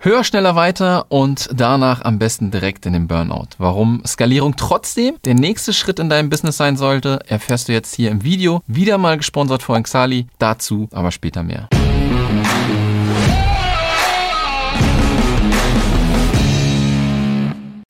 Höher, schneller, weiter und danach am besten direkt in den Burnout. Warum Skalierung trotzdem der nächste Schritt in deinem Business sein sollte, erfährst du jetzt hier im Video. Wieder mal gesponsert von Xali. Dazu aber später mehr.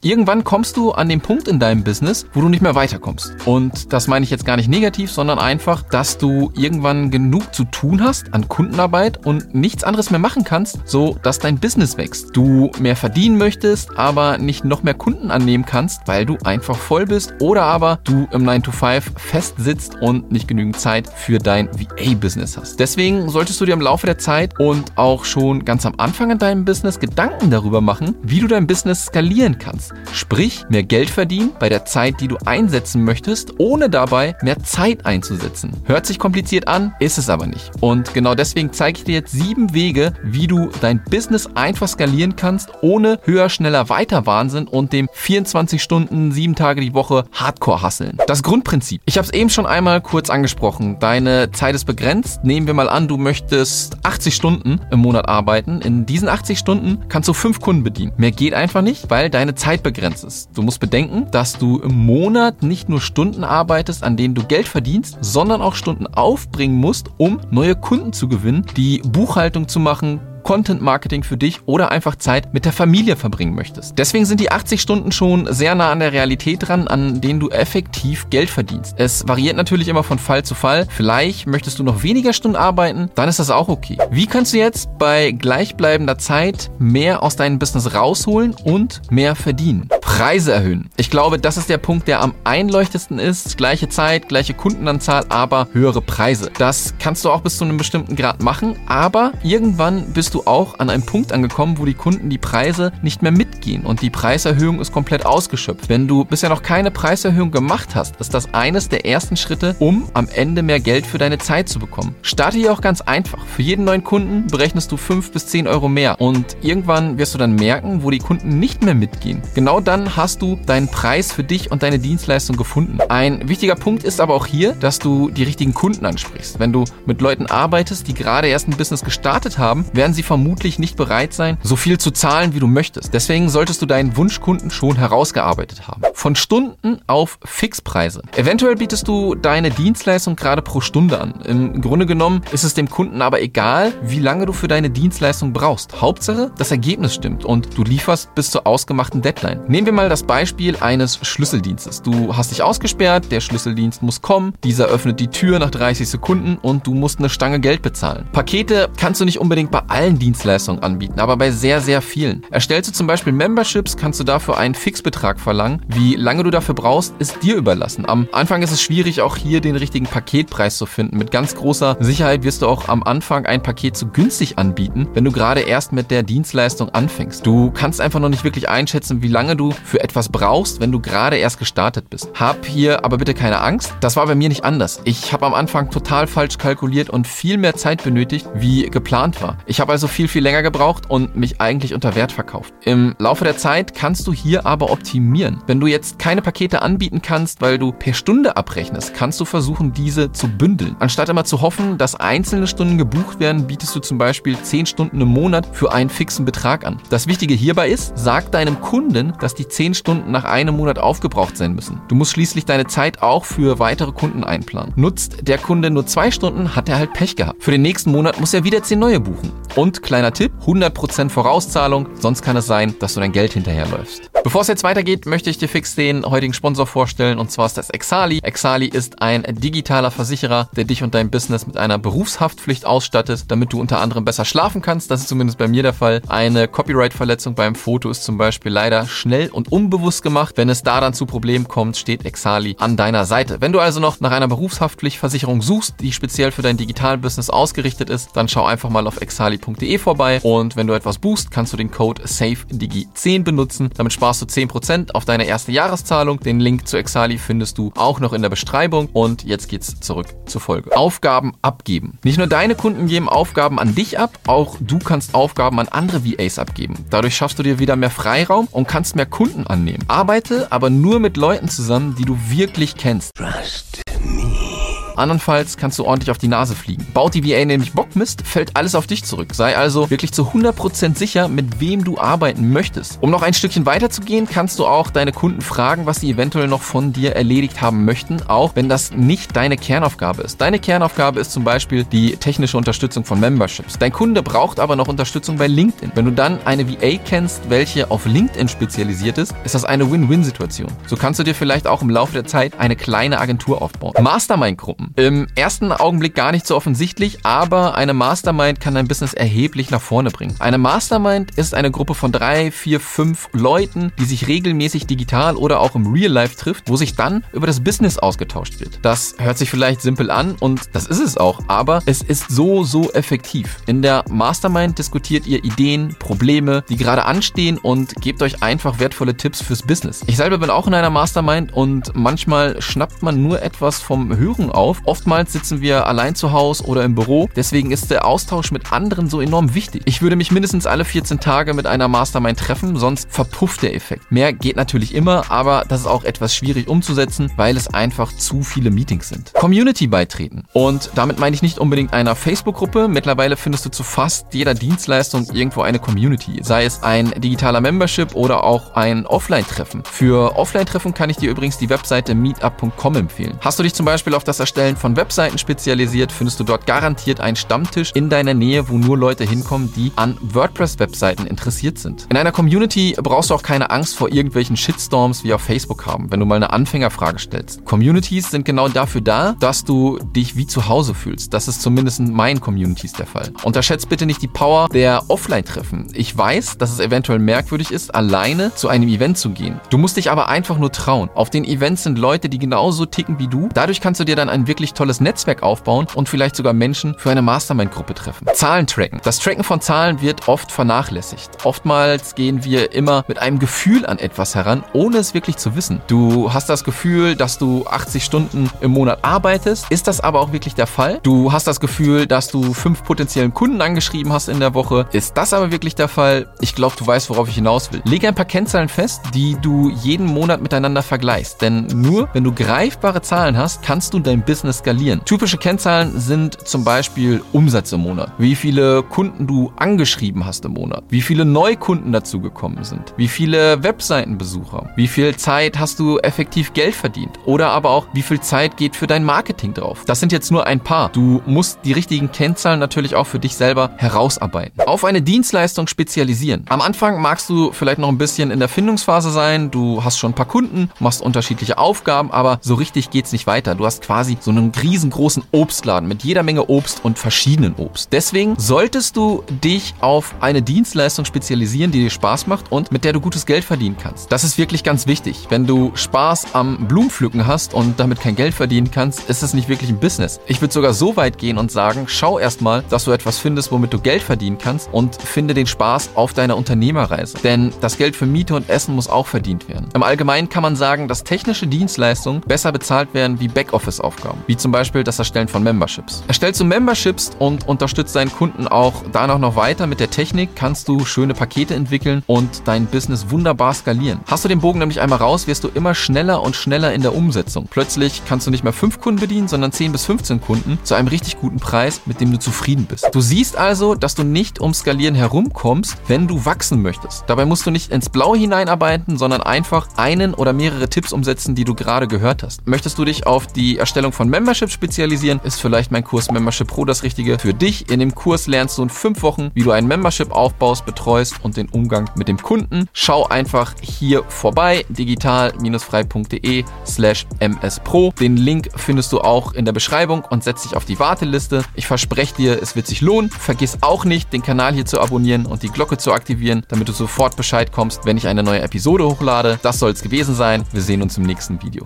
Irgendwann kommst du an den Punkt in deinem Business, wo du nicht mehr weiterkommst. Und das meine ich jetzt gar nicht negativ, sondern einfach, dass du irgendwann genug zu tun hast an Kundenarbeit und nichts anderes mehr machen kannst, so dass dein Business wächst. Du mehr verdienen möchtest, aber nicht noch mehr Kunden annehmen kannst, weil du einfach voll bist oder aber du im 9 to 5 fest sitzt und nicht genügend Zeit für dein VA-Business hast. Deswegen solltest du dir im Laufe der Zeit und auch schon ganz am Anfang in deinem Business Gedanken darüber machen, wie du dein Business skalieren kannst. Sprich, mehr Geld verdienen bei der Zeit, die du einsetzen möchtest, ohne dabei mehr Zeit einzusetzen. Hört sich kompliziert an, ist es aber nicht. Und genau deswegen zeige ich dir jetzt sieben Wege, wie du dein Business einfach skalieren kannst, ohne höher, schneller, weiter Wahnsinn und dem 24 Stunden, sieben Tage die Woche Hardcore-Hasseln. Das Grundprinzip. Ich habe es eben schon einmal kurz angesprochen. Deine Zeit ist begrenzt. Nehmen wir mal an, du möchtest 80 Stunden im Monat arbeiten. In diesen 80 Stunden kannst du fünf Kunden bedienen. Mehr geht einfach nicht, weil deine Zeit Zeit begrenzt ist. Du musst bedenken, dass du im Monat nicht nur Stunden arbeitest, an denen du Geld verdienst, sondern auch Stunden aufbringen musst, um neue Kunden zu gewinnen, die Buchhaltung zu machen, Content Marketing für dich oder einfach Zeit mit der Familie verbringen möchtest. Deswegen sind die 80 Stunden schon sehr nah an der Realität dran, an denen du effektiv Geld verdienst. Es variiert natürlich immer von Fall zu Fall. Vielleicht möchtest du noch weniger Stunden arbeiten, dann ist das auch okay. Wie kannst du jetzt bei gleichbleibender Zeit mehr aus deinem Business rausholen und mehr verdienen? Preise erhöhen. Ich glaube, das ist der Punkt, der am einleuchtendsten ist. Gleiche Zeit, gleiche Kundenanzahl, aber höhere Preise. Das kannst du auch bis zu einem bestimmten Grad machen, aber irgendwann bist du auch an einem Punkt angekommen, wo die Kunden die Preise nicht mehr mitgehen und die Preiserhöhung ist komplett ausgeschöpft. Wenn du bisher noch keine Preiserhöhung gemacht hast, ist das eines der ersten Schritte, um am Ende mehr Geld für deine Zeit zu bekommen. Starte hier auch ganz einfach. Für jeden neuen Kunden berechnest du 5 bis 10 Euro mehr und irgendwann wirst du dann merken, wo die Kunden nicht mehr mitgehen. Genau dann hast du deinen Preis für dich und deine Dienstleistung gefunden. Ein wichtiger Punkt ist aber auch hier, dass du die richtigen Kunden ansprichst. Wenn du mit Leuten arbeitest, die gerade erst ein Business gestartet haben, werden sie vermutlich nicht bereit sein, so viel zu zahlen, wie du möchtest. Deswegen solltest du deinen Wunschkunden schon herausgearbeitet haben. Von Stunden auf Fixpreise. Eventuell bietest du deine Dienstleistung gerade pro Stunde an. Im Grunde genommen ist es dem Kunden aber egal, wie lange du für deine Dienstleistung brauchst. Hauptsache, das Ergebnis stimmt und du lieferst bis zur ausgemachten Deadline. Nehmen wir mal das Beispiel eines Schlüsseldienstes. Du hast dich ausgesperrt, der Schlüsseldienst muss kommen, dieser öffnet die Tür nach 30 Sekunden und du musst eine Stange Geld bezahlen. Pakete kannst du nicht unbedingt bei allen Dienstleistungen anbieten, aber bei sehr, sehr vielen. Erstellst du zum Beispiel Memberships, kannst du dafür einen Fixbetrag verlangen. Wie lange du dafür brauchst, ist dir überlassen. Am Anfang ist es schwierig, auch hier den richtigen Paketpreis zu finden. Mit ganz großer Sicherheit wirst du auch am Anfang ein Paket zu günstig anbieten, wenn du gerade erst mit der Dienstleistung anfängst. Du kannst einfach noch nicht wirklich einschätzen, wie lange du für etwas brauchst, wenn du gerade erst gestartet bist. Hab hier aber bitte keine Angst. Das war bei mir nicht anders. Ich habe am Anfang total falsch kalkuliert und viel mehr Zeit benötigt, wie geplant war. Ich habe also viel, viel länger gebraucht und mich eigentlich unter Wert verkauft. Im Laufe der Zeit kannst du hier aber optimieren. Wenn du jetzt keine Pakete anbieten kannst, weil du per Stunde abrechnest, kannst du versuchen, diese zu bündeln. Anstatt immer zu hoffen, dass einzelne Stunden gebucht werden, bietest du zum Beispiel 10 Stunden im Monat für einen fixen Betrag an. Das Wichtige hierbei ist, sag deinem Kunden, dass die 10 Stunden nach einem Monat aufgebraucht sein müssen. Du musst schließlich deine Zeit auch für weitere Kunden einplanen. Nutzt der Kunde nur zwei Stunden, hat er halt Pech gehabt. Für den nächsten Monat muss er wieder 10 neue buchen. Und kleiner Tipp, 100% Vorauszahlung, sonst kann es sein, dass du dein Geld hinterherläufst. Bevor es jetzt weitergeht, möchte ich dir fix den heutigen Sponsor vorstellen und zwar ist das Exali. Exali ist ein digitaler Versicherer, der dich und dein Business mit einer Berufshaftpflicht ausstattet, damit du unter anderem besser schlafen kannst. Das ist zumindest bei mir der Fall. Eine Copyright-Verletzung beim Foto ist zum Beispiel leider schnell und unbewusst gemacht. Wenn es da dann zu Problemen kommt, steht Exali an deiner Seite. Wenn du also noch nach einer Berufshaftpflichtversicherung suchst, die speziell für dein Digitalbusiness ausgerichtet ist, dann schau einfach mal auf exali.de vorbei und wenn du etwas buchst, kannst du den Code SAFEDIGI10 benutzen. Damit sparst du 10% auf deine erste Jahreszahlung. Den Link zu Exali findest du auch noch in der Beschreibung. Und jetzt geht's zurück zur Folge. Aufgaben abgeben. Nicht nur deine Kunden geben Aufgaben an dich ab, auch du kannst Aufgaben an andere VAs abgeben. Dadurch schaffst du dir wieder mehr Freiraum und kannst mehr Kunden annehmen. Arbeite aber nur mit Leuten zusammen, die du wirklich kennst. Trust me. Andernfalls kannst du ordentlich auf die Nase fliegen. Baut die VA nämlich Bockmist, fällt alles auf dich zurück. Sei also wirklich zu 100% sicher, mit wem du arbeiten möchtest. Um noch ein Stückchen weiterzugehen, kannst du auch deine Kunden fragen, was sie eventuell noch von dir erledigt haben möchten, auch wenn das nicht deine Kernaufgabe ist. Deine Kernaufgabe ist zum Beispiel die technische Unterstützung von Memberships. Dein Kunde braucht aber noch Unterstützung bei LinkedIn. Wenn du dann eine VA kennst, welche auf LinkedIn spezialisiert ist, ist das eine Win-Win-Situation. So kannst du dir vielleicht auch im Laufe der Zeit eine kleine Agentur aufbauen. Mastermind-Gruppen. Im ersten Augenblick gar nicht so offensichtlich, aber eine Mastermind kann dein Business erheblich nach vorne bringen. Eine Mastermind ist eine Gruppe von drei, vier, fünf Leuten, die sich regelmäßig digital oder auch im Real Life trifft, wo sich dann über das Business ausgetauscht wird. Das hört sich vielleicht simpel an und das ist es auch, aber es ist so, so effektiv. In der Mastermind diskutiert ihr Ideen, Probleme, die gerade anstehen und gebt euch einfach wertvolle Tipps fürs Business. Ich selber bin auch in einer Mastermind und manchmal schnappt man nur etwas vom Hören auf. Oftmals sitzen wir allein zu Hause oder im Büro. Deswegen ist der Austausch mit anderen so enorm wichtig. Ich würde mich mindestens alle 14 Tage mit einer Mastermind treffen, sonst verpufft der Effekt. Mehr geht natürlich immer, aber das ist auch etwas schwierig umzusetzen, weil es einfach zu viele Meetings sind. Community beitreten. Und damit meine ich nicht unbedingt einer Facebook-Gruppe. Mittlerweile findest du zu fast jeder Dienstleistung irgendwo eine Community. Sei es ein digitaler Membership oder auch ein Offline-Treffen. Für Offline-Treffen kann ich dir übrigens die Webseite meetup.com empfehlen. Hast du dich zum Beispiel auf das Erstellen von Webseiten spezialisiert, findest du dort garantiert einen Stammtisch in deiner Nähe, wo nur Leute hinkommen, die an WordPress-Webseiten interessiert sind. In einer Community brauchst du auch keine Angst vor irgendwelchen Shitstorms wie auf Facebook haben, wenn du mal eine Anfängerfrage stellst. Communities sind genau dafür da, dass du dich wie zu Hause fühlst. Das ist zumindest in meinen Communities der Fall. Unterschätzt bitte nicht die Power der Offline-Treffen. Ich weiß, dass es eventuell merkwürdig ist, alleine zu einem Event zu gehen. Du musst dich aber einfach nur trauen. Auf den Events sind Leute, die genauso ticken wie du. Dadurch kannst du dir dann ein wirklich tolles Netzwerk aufbauen und vielleicht sogar Menschen für eine Mastermind-Gruppe treffen. Zahlen tracken. Das Tracken von Zahlen wird oft vernachlässigt. Oftmals gehen wir immer mit einem Gefühl an etwas heran, ohne es wirklich zu wissen. Du hast das Gefühl, dass du 80 Stunden im Monat arbeitest. Ist das aber auch wirklich der Fall? Du hast das Gefühl, dass du fünf potenziellen Kunden angeschrieben hast in der Woche. Ist das aber wirklich der Fall? Ich glaube, du weißt, worauf ich hinaus will. Lege ein paar Kennzahlen fest, die du jeden Monat miteinander vergleichst. Denn nur wenn du greifbare Zahlen hast, kannst du dein Business skalieren. Typische Kennzahlen sind zum Beispiel Umsatz im Monat, wie viele Kunden du angeschrieben hast im Monat, wie viele Neukunden dazugekommen sind, wie viele Webseitenbesucher, wie viel Zeit hast du effektiv Geld verdient oder aber auch wie viel Zeit geht für dein Marketing drauf. Das sind jetzt nur ein paar. Du musst die richtigen Kennzahlen natürlich auch für dich selber herausarbeiten. Auf eine Dienstleistung spezialisieren. Am Anfang magst du vielleicht noch ein bisschen in der Findungsphase sein, du hast schon ein paar Kunden, machst unterschiedliche Aufgaben, aber so richtig geht's nicht weiter. Du hast quasi so einen riesengroßen Obstladen mit jeder Menge Obst und verschiedenen Obst. Deswegen solltest du dich auf eine Dienstleistung spezialisieren, die dir Spaß macht und mit der du gutes Geld verdienen kannst. Das ist wirklich ganz wichtig. Wenn du Spaß am Blumenpflücken hast und damit kein Geld verdienen kannst, ist es nicht wirklich ein Business. Ich würde sogar so weit gehen und sagen, schau erstmal, dass du etwas findest, womit du Geld verdienen kannst und finde den Spaß auf deiner Unternehmerreise. Denn das Geld für Miete und Essen muss auch verdient werden. Im Allgemeinen kann man sagen, dass technische Dienstleistungen besser bezahlt werden wie Backoffice-Aufgaben, wie zum Beispiel das Erstellen von Memberships. Erstellst du Memberships und unterstützt deinen Kunden auch danach noch weiter mit der Technik, kannst du schöne Pakete entwickeln und dein Business wunderbar skalieren. Hast du den Bogen nämlich einmal raus, wirst du immer schneller und schneller in der Umsetzung. Plötzlich kannst du nicht mehr fünf Kunden bedienen, sondern 10 bis 15 Kunden zu einem richtig guten Preis, mit dem du zufrieden bist. Du siehst also, dass du nicht ums Skalieren herumkommst, wenn du wachsen möchtest. Dabei musst du nicht ins Blaue hineinarbeiten, sondern einfach einen oder mehrere Tipps umsetzen, die du gerade gehört hast. Möchtest du dich auf die Erstellung von Memberships spezialisieren, ist vielleicht mein Kurs Membership Pro das Richtige für dich. In dem Kurs lernst du in fünf Wochen, wie du ein Membership aufbaust, betreust und den Umgang mit dem Kunden. Schau einfach hier vorbei, digital-frei.de slash mspro. Den Link findest du auch in der Beschreibung und setz dich auf die Warteliste. Ich verspreche dir, es wird sich lohnen. Vergiss auch nicht, den Kanal hier zu abonnieren und die Glocke zu aktivieren, damit du sofort Bescheid kommst, wenn ich eine neue Episode hochlade. Das soll es gewesen sein. Wir sehen uns im nächsten Video.